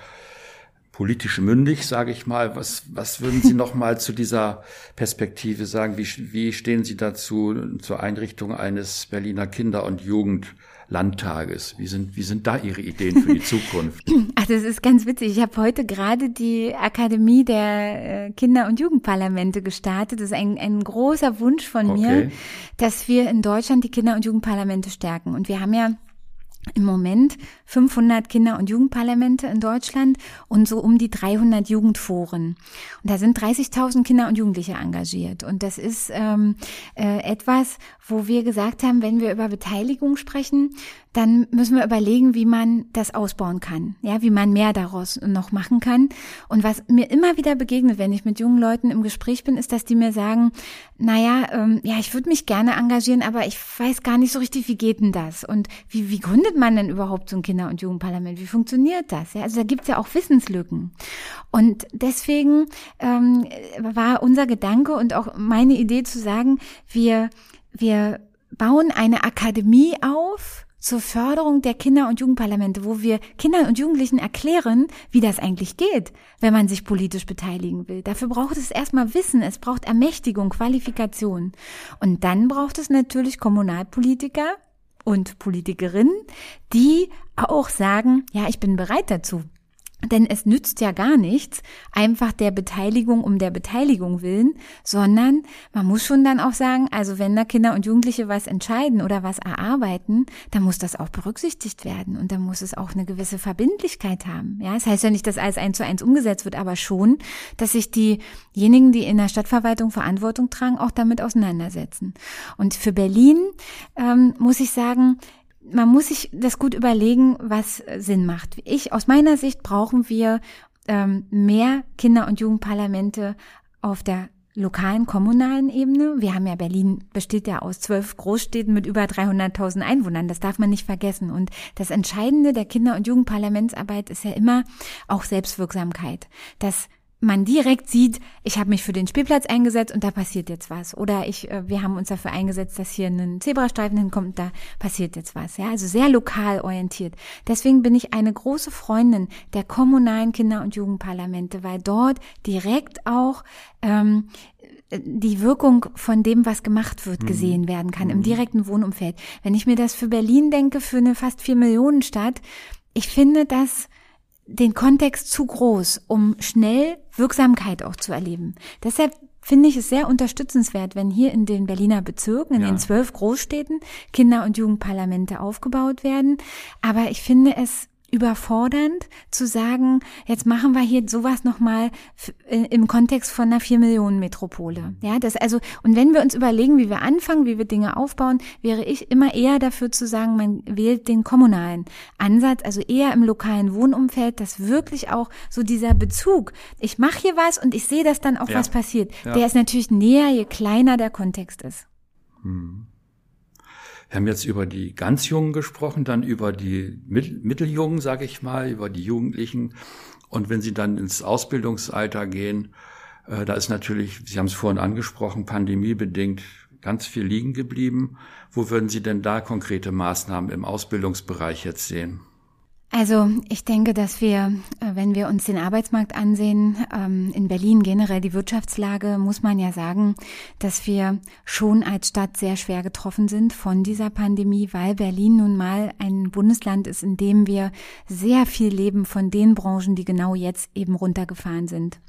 politisch mündig, sage ich mal. Was, was würden Sie noch mal zu dieser Perspektive sagen? Wie, wie stehen Sie dazu zur Einrichtung eines Berliner Kinder- und Jugend Landtages? Wie sind, wie sind da Ihre Ideen für die Zukunft? Ach, das ist ganz witzig. Ich habe heute gerade die Akademie der äh, Kinder- und Jugendparlamente gestartet. Das ist ein, ein großer Wunsch von okay. mir, dass wir in Deutschland die Kinder- und Jugendparlamente stärken. Und wir haben ja im Moment 500 Kinder- und Jugendparlamente in Deutschland und so um die 300 Jugendforen. Und da sind 30.000 Kinder und Jugendliche engagiert. Und das ist ähm, äh, etwas, wo wir gesagt haben, wenn wir über Beteiligung sprechen, dann müssen wir überlegen, wie man das ausbauen kann, ja, wie man mehr daraus noch machen kann. Und was mir immer wieder begegnet, wenn ich mit jungen Leuten im Gespräch bin, ist, dass die mir sagen, naja, ähm, ja, ich würde mich gerne engagieren, aber ich weiß gar nicht so richtig, wie geht denn das? Und wie, wie gründet man denn überhaupt so ein Kinder- und Jugendparlament? Wie funktioniert das? Ja, also da gibt's ja auch Wissenslücken. Und deswegen ähm, war unser Gedanke und auch meine Idee zu sagen, wir, wir bauen eine Akademie auf, zur Förderung der Kinder- und Jugendparlamente, wo wir Kindern und Jugendlichen erklären, wie das eigentlich geht, wenn man sich politisch beteiligen will. Dafür braucht es erstmal Wissen, es braucht Ermächtigung, Qualifikation. Und dann braucht es natürlich Kommunalpolitiker und Politikerinnen, die auch sagen, ja, ich bin bereit dazu. Denn es nützt ja gar nichts, einfach der Beteiligung um der Beteiligung willen, sondern man muss schon dann auch sagen, also wenn da Kinder und Jugendliche was entscheiden oder was erarbeiten, dann muss das auch berücksichtigt werden und dann muss es auch eine gewisse Verbindlichkeit haben. Ja, das heißt ja nicht, dass alles eins zu eins umgesetzt wird, aber schon, dass sich diejenigen, die in der Stadtverwaltung Verantwortung tragen, auch damit auseinandersetzen. Und für Berlin ähm, muss ich sagen, man muss sich das gut überlegen, was Sinn macht. Ich, aus meiner Sicht brauchen wir ähm, mehr Kinder- und Jugendparlamente auf der lokalen, kommunalen Ebene. Wir haben ja Berlin besteht ja aus zwölf Großstädten mit über 300.000 Einwohnern. Das darf man nicht vergessen. Und das Entscheidende der Kinder- und Jugendparlamentsarbeit ist ja immer auch Selbstwirksamkeit. Dass man direkt sieht, ich habe mich für den Spielplatz eingesetzt und da passiert jetzt was. Oder ich, äh, wir haben uns dafür eingesetzt, dass hier ein Zebrastreifen hinkommt, und da passiert jetzt was. Ja, also sehr lokal orientiert. Deswegen bin ich eine große Freundin der kommunalen Kinder- und Jugendparlamente, weil dort direkt auch ähm, die Wirkung von dem, was gemacht wird, mhm. gesehen werden kann im mhm. direkten Wohnumfeld. Wenn ich mir das für Berlin denke, für eine fast vier Millionen Stadt, ich finde das den Kontext zu groß, um schnell Wirksamkeit auch zu erleben. Deshalb finde ich es sehr unterstützenswert, wenn hier in den Berliner Bezirken, in ja. den zwölf Großstädten Kinder- und Jugendparlamente aufgebaut werden. Aber ich finde es überfordernd zu sagen, jetzt machen wir hier sowas nochmal im Kontext von einer vier Millionen Metropole. Ja, das also, und wenn wir uns überlegen, wie wir anfangen, wie wir Dinge aufbauen, wäre ich immer eher dafür zu sagen, man wählt den kommunalen Ansatz, also eher im lokalen Wohnumfeld, dass wirklich auch so dieser Bezug, ich mache hier was und ich sehe, dass dann auch ja. was passiert, ja. der ist natürlich näher, je kleiner der Kontext ist. Hm. Wir haben jetzt über die ganz Jungen gesprochen, dann über die Mitteljungen, sage ich mal, über die Jugendlichen. Und wenn sie dann ins Ausbildungsalter gehen, äh, da ist natürlich, Sie haben es vorhin angesprochen, pandemiebedingt ganz viel liegen geblieben. Wo würden Sie denn da konkrete Maßnahmen im Ausbildungsbereich jetzt sehen? Also ich denke, dass wir, äh, wenn wir uns den Arbeitsmarkt ansehen, ähm, in Berlin generell die Wirtschaftslage, muss man ja sagen, dass wir schon als Stadt sehr schwer getroffen sind von dieser Pandemie, weil Berlin nun mal ein Bundesland ist, in dem wir sehr viel leben von den Branchen, die genau jetzt eben runtergefahren sind.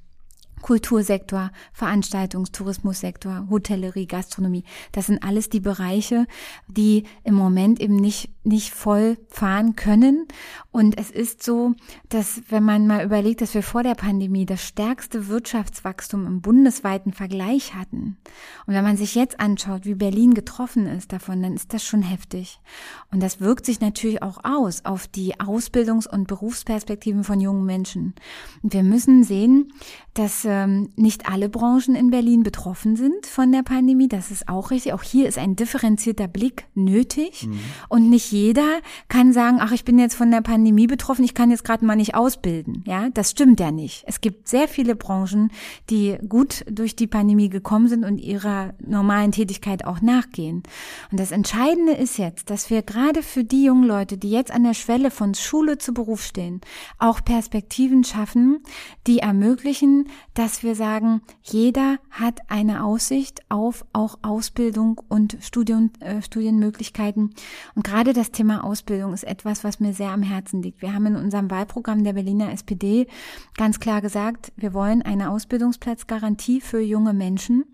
Kultursektor, Veranstaltungs-, Tourismussektor, Hotellerie, Gastronomie. Das sind alles die Bereiche, die im Moment eben nicht, nicht voll fahren können. Und es ist so, dass wenn man mal überlegt, dass wir vor der Pandemie das stärkste Wirtschaftswachstum im bundesweiten Vergleich hatten. Und wenn man sich jetzt anschaut, wie Berlin getroffen ist davon, dann ist das schon heftig. Und das wirkt sich natürlich auch aus auf die Ausbildungs- und Berufsperspektiven von jungen Menschen. Und wir müssen sehen, dass ähm, nicht alle Branchen in Berlin betroffen sind von der Pandemie. Das ist auch richtig. Auch hier ist ein differenzierter Blick nötig. Mhm. Und nicht jeder kann sagen, ach, ich bin jetzt von der Pandemie betroffen, ich kann jetzt gerade mal nicht ausbilden. Ja, das stimmt ja nicht. Es gibt sehr viele Branchen, die gut durch die Pandemie gekommen sind und ihrer normalen Tätigkeit auch nachgehen. Und das Entscheidende ist jetzt, dass wir gerade für die jungen Leute, die jetzt an der Schwelle von Schule zu Beruf stehen, auch Perspektiven schaffen, die ermöglichen, dass wir sagen, jeder hat eine Aussicht auf auch Ausbildung und Studien, äh, Studienmöglichkeiten. Und gerade das Thema Ausbildung ist etwas, was mir sehr am Herzen liegt. Wir haben in unserem Wahlprogramm der Berliner SPD ganz klar gesagt, wir wollen eine Ausbildungsplatzgarantie für junge Menschen.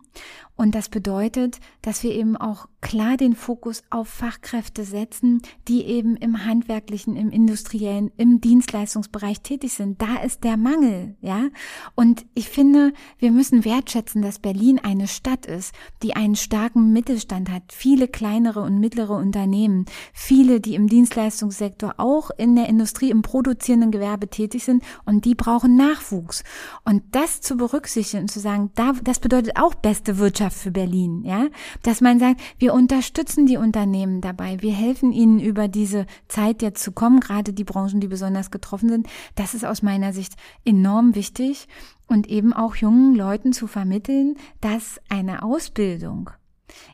Und das bedeutet, dass wir eben auch klar den Fokus auf Fachkräfte setzen, die eben im handwerklichen, im industriellen, im Dienstleistungsbereich tätig sind. Da ist der Mangel, ja. Und ich finde, wir müssen wertschätzen, dass Berlin eine Stadt ist, die einen starken Mittelstand hat, viele kleinere und mittlere Unternehmen, viele, die im Dienstleistungssektor auch in der Industrie, im produzierenden Gewerbe tätig sind und die brauchen Nachwuchs. Und das zu berücksichtigen und zu sagen, da, das bedeutet auch beste Wirtschaft für Berlin, ja. Dass man sagt, wir unterstützen die Unternehmen dabei. Wir helfen ihnen über diese Zeit jetzt zu kommen, gerade die Branchen, die besonders getroffen sind. Das ist aus meiner Sicht enorm wichtig und eben auch jungen Leuten zu vermitteln, dass eine Ausbildung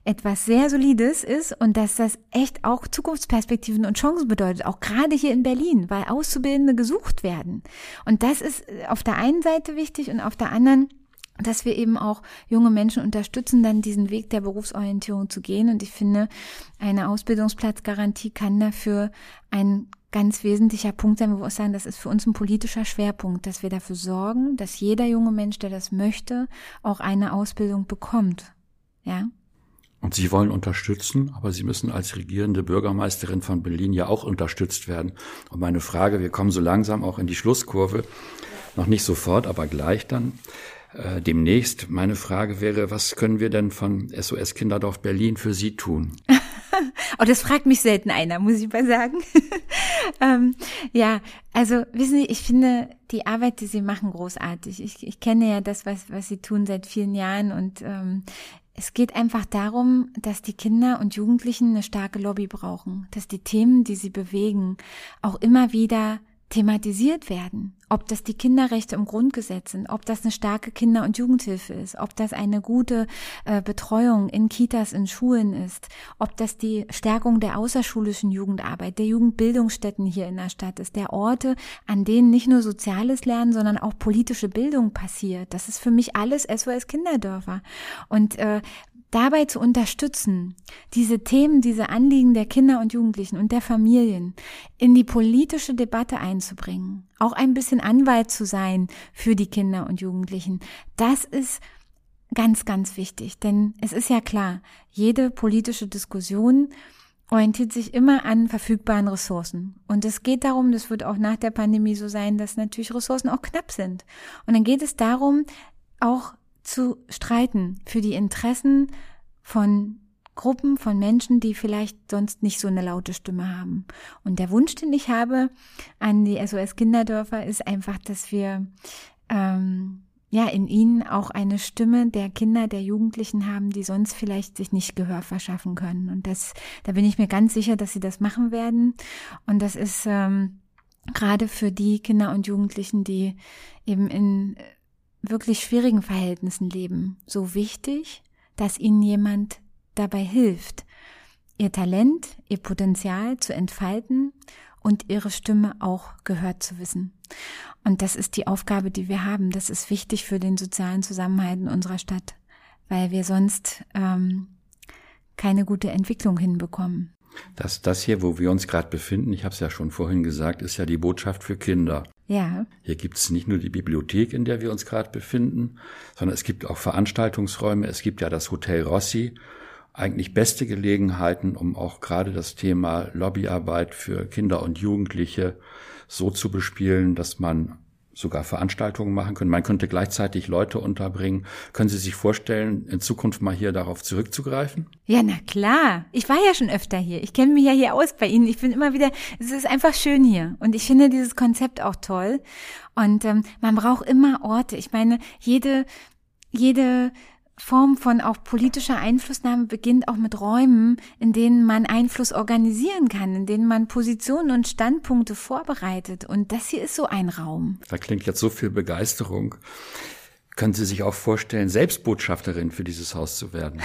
etwas sehr Solides ist und dass das echt auch Zukunftsperspektiven und Chancen bedeutet, auch gerade hier in Berlin, weil Auszubildende gesucht werden. Und das ist auf der einen Seite wichtig und auf der anderen dass wir eben auch junge Menschen unterstützen, dann diesen Weg der Berufsorientierung zu gehen. Und ich finde, eine Ausbildungsplatzgarantie kann dafür ein ganz wesentlicher Punkt sein, wir auch sagen, das ist für uns ein politischer Schwerpunkt, dass wir dafür sorgen, dass jeder junge Mensch, der das möchte, auch eine Ausbildung bekommt. Ja. Und Sie wollen unterstützen, aber Sie müssen als regierende Bürgermeisterin von Berlin ja auch unterstützt werden. Und meine Frage, wir kommen so langsam auch in die Schlusskurve, noch nicht sofort, aber gleich dann. Äh, demnächst. Meine Frage wäre, was können wir denn von SOS Kinderdorf Berlin für Sie tun? oh, das fragt mich selten einer, muss ich mal sagen. ähm, ja, also wissen Sie, ich finde die Arbeit, die Sie machen, großartig. Ich, ich kenne ja das, was, was Sie tun seit vielen Jahren und ähm, es geht einfach darum, dass die Kinder und Jugendlichen eine starke Lobby brauchen, dass die Themen, die sie bewegen, auch immer wieder thematisiert werden. Ob das die Kinderrechte im Grundgesetz sind, ob das eine starke Kinder- und Jugendhilfe ist, ob das eine gute äh, Betreuung in Kitas, in Schulen ist, ob das die Stärkung der außerschulischen Jugendarbeit, der Jugendbildungsstätten hier in der Stadt ist, der Orte, an denen nicht nur soziales Lernen, sondern auch politische Bildung passiert. Das ist für mich alles SOS Kinderdörfer. Und äh, dabei zu unterstützen, diese Themen, diese Anliegen der Kinder und Jugendlichen und der Familien in die politische Debatte einzubringen, auch ein bisschen Anwalt zu sein für die Kinder und Jugendlichen, das ist ganz, ganz wichtig. Denn es ist ja klar, jede politische Diskussion orientiert sich immer an verfügbaren Ressourcen. Und es geht darum, das wird auch nach der Pandemie so sein, dass natürlich Ressourcen auch knapp sind. Und dann geht es darum, auch zu streiten für die Interessen von Gruppen von Menschen, die vielleicht sonst nicht so eine laute Stimme haben. Und der Wunsch, den ich habe an die SOS Kinderdörfer, ist einfach, dass wir ähm, ja in ihnen auch eine Stimme der Kinder, der Jugendlichen haben, die sonst vielleicht sich nicht Gehör verschaffen können. Und das, da bin ich mir ganz sicher, dass sie das machen werden. Und das ist ähm, gerade für die Kinder und Jugendlichen, die eben in wirklich schwierigen Verhältnissen leben, so wichtig, dass ihnen jemand dabei hilft, ihr Talent, ihr Potenzial zu entfalten und ihre Stimme auch gehört zu wissen. Und das ist die Aufgabe, die wir haben. Das ist wichtig für den sozialen Zusammenhalt in unserer Stadt, weil wir sonst ähm, keine gute Entwicklung hinbekommen. Das, das hier, wo wir uns gerade befinden, ich habe es ja schon vorhin gesagt, ist ja die Botschaft für Kinder. Ja. Hier gibt es nicht nur die Bibliothek, in der wir uns gerade befinden, sondern es gibt auch Veranstaltungsräume. Es gibt ja das Hotel Rossi. Eigentlich beste Gelegenheiten, um auch gerade das Thema Lobbyarbeit für Kinder und Jugendliche so zu bespielen, dass man sogar Veranstaltungen machen können. Man könnte gleichzeitig Leute unterbringen. Können Sie sich vorstellen, in Zukunft mal hier darauf zurückzugreifen? Ja, na klar. Ich war ja schon öfter hier. Ich kenne mich ja hier aus bei Ihnen. Ich bin immer wieder, es ist einfach schön hier. Und ich finde dieses Konzept auch toll. Und ähm, man braucht immer Orte. Ich meine, jede, jede Form von auch politischer Einflussnahme beginnt auch mit Räumen, in denen man Einfluss organisieren kann, in denen man Positionen und Standpunkte vorbereitet. Und das hier ist so ein Raum. Da klingt jetzt so viel Begeisterung. Können Sie sich auch vorstellen, Selbstbotschafterin für dieses Haus zu werden?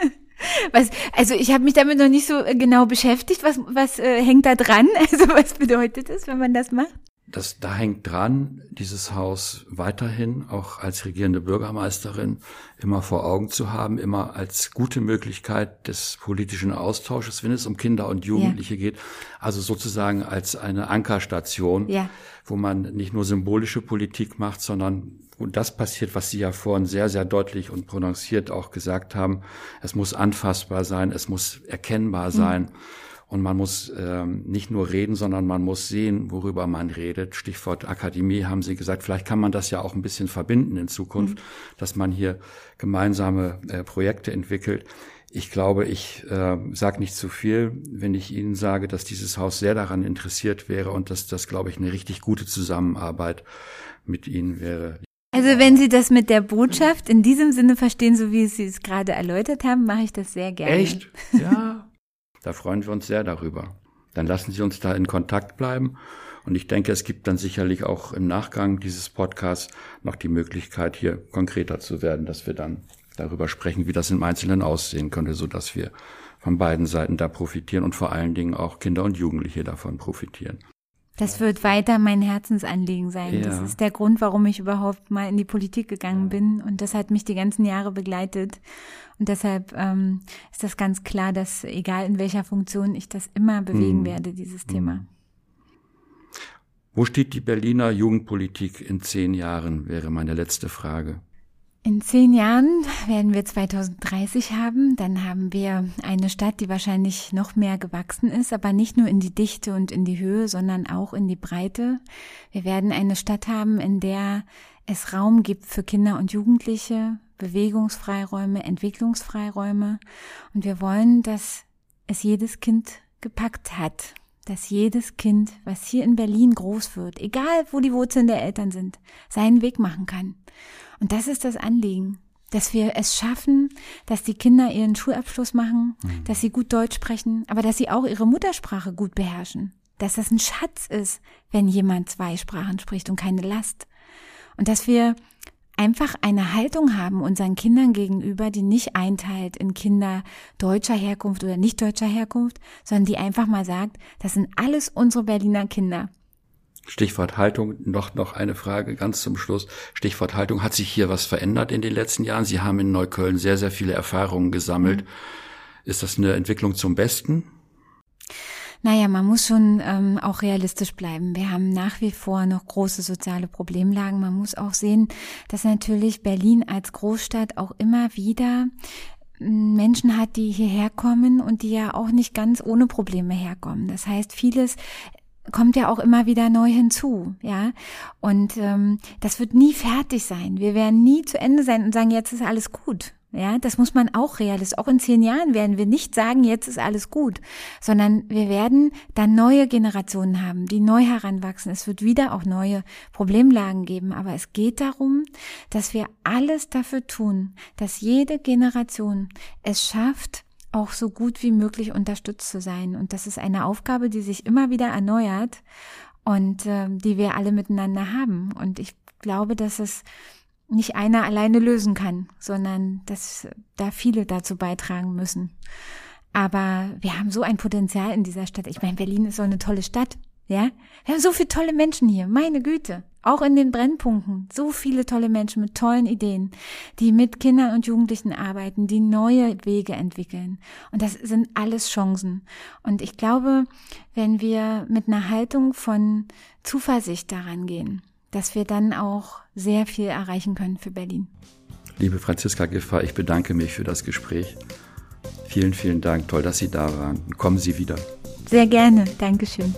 Was, also ich habe mich damit noch nicht so äh, genau beschäftigt. Was, was äh, hängt da dran? Also was bedeutet das, wenn man das macht? Das, da hängt dran, dieses Haus weiterhin auch als regierende Bürgermeisterin immer vor Augen zu haben, immer als gute Möglichkeit des politischen Austausches, wenn es um Kinder und Jugendliche ja. geht. Also sozusagen als eine Ankerstation, ja. wo man nicht nur symbolische Politik macht, sondern wo das passiert, was Sie ja vorhin sehr, sehr deutlich und prononciert auch gesagt haben. Es muss anfassbar sein, es muss erkennbar sein. Mhm. Und man muss ähm, nicht nur reden, sondern man muss sehen, worüber man redet. Stichwort Akademie haben Sie gesagt, vielleicht kann man das ja auch ein bisschen verbinden in Zukunft, mhm. dass man hier gemeinsame äh, Projekte entwickelt. Ich glaube, ich äh, sage nicht zu viel, wenn ich Ihnen sage, dass dieses Haus sehr daran interessiert wäre und dass das, glaube ich, eine richtig gute Zusammenarbeit mit Ihnen wäre. Also wenn Sie das mit der Botschaft in diesem Sinne verstehen, so wie Sie es gerade erläutert haben, mache ich das sehr gerne. Echt? Ja. Da freuen wir uns sehr darüber. Dann lassen Sie uns da in Kontakt bleiben. Und ich denke, es gibt dann sicherlich auch im Nachgang dieses Podcasts noch die Möglichkeit, hier konkreter zu werden, dass wir dann darüber sprechen, wie das im Einzelnen aussehen könnte, so dass wir von beiden Seiten da profitieren und vor allen Dingen auch Kinder und Jugendliche davon profitieren. Das wird weiter mein Herzensanliegen sein. Ja. Das ist der Grund, warum ich überhaupt mal in die Politik gegangen bin. Und das hat mich die ganzen Jahre begleitet. Und deshalb ähm, ist das ganz klar, dass egal in welcher Funktion ich das immer bewegen hm. werde, dieses Thema. Wo steht die Berliner Jugendpolitik in zehn Jahren, wäre meine letzte Frage. In zehn Jahren werden wir 2030 haben. Dann haben wir eine Stadt, die wahrscheinlich noch mehr gewachsen ist, aber nicht nur in die Dichte und in die Höhe, sondern auch in die Breite. Wir werden eine Stadt haben, in der es Raum gibt für Kinder und Jugendliche, Bewegungsfreiräume, Entwicklungsfreiräume. Und wir wollen, dass es jedes Kind gepackt hat, dass jedes Kind, was hier in Berlin groß wird, egal wo die Wurzeln der Eltern sind, seinen Weg machen kann. Und das ist das Anliegen, dass wir es schaffen, dass die Kinder ihren Schulabschluss machen, mhm. dass sie gut Deutsch sprechen, aber dass sie auch ihre Muttersprache gut beherrschen. Dass das ein Schatz ist, wenn jemand zwei Sprachen spricht und keine Last. Und dass wir einfach eine Haltung haben unseren Kindern gegenüber, die nicht einteilt in Kinder deutscher Herkunft oder nicht deutscher Herkunft, sondern die einfach mal sagt, das sind alles unsere Berliner Kinder. Stichwort Haltung, noch, noch eine Frage ganz zum Schluss. Stichwort Haltung, hat sich hier was verändert in den letzten Jahren? Sie haben in Neukölln sehr, sehr viele Erfahrungen gesammelt. Mhm. Ist das eine Entwicklung zum Besten? Naja, man muss schon ähm, auch realistisch bleiben. Wir haben nach wie vor noch große soziale Problemlagen. Man muss auch sehen, dass natürlich Berlin als Großstadt auch immer wieder hm, Menschen hat, die hierher kommen und die ja auch nicht ganz ohne Probleme herkommen. Das heißt, vieles kommt ja auch immer wieder neu hinzu, ja. Und ähm, das wird nie fertig sein. Wir werden nie zu Ende sein und sagen, jetzt ist alles gut. Ja, das muss man auch realist. Auch in zehn Jahren werden wir nicht sagen, jetzt ist alles gut, sondern wir werden dann neue Generationen haben, die neu heranwachsen. Es wird wieder auch neue Problemlagen geben. Aber es geht darum, dass wir alles dafür tun, dass jede Generation es schafft, auch so gut wie möglich unterstützt zu sein. Und das ist eine Aufgabe, die sich immer wieder erneuert und äh, die wir alle miteinander haben. Und ich glaube, dass es nicht einer alleine lösen kann, sondern dass da viele dazu beitragen müssen. Aber wir haben so ein Potenzial in dieser Stadt. Ich meine, Berlin ist so eine tolle Stadt. Ja, wir haben so viele tolle Menschen hier, meine Güte. Auch in den Brennpunkten, so viele tolle Menschen mit tollen Ideen, die mit Kindern und Jugendlichen arbeiten, die neue Wege entwickeln. Und das sind alles Chancen. Und ich glaube, wenn wir mit einer Haltung von Zuversicht daran gehen, dass wir dann auch sehr viel erreichen können für Berlin. Liebe Franziska Giffer, ich bedanke mich für das Gespräch. Vielen, vielen Dank. Toll, dass Sie da waren. Kommen Sie wieder. Sehr gerne. Dankeschön.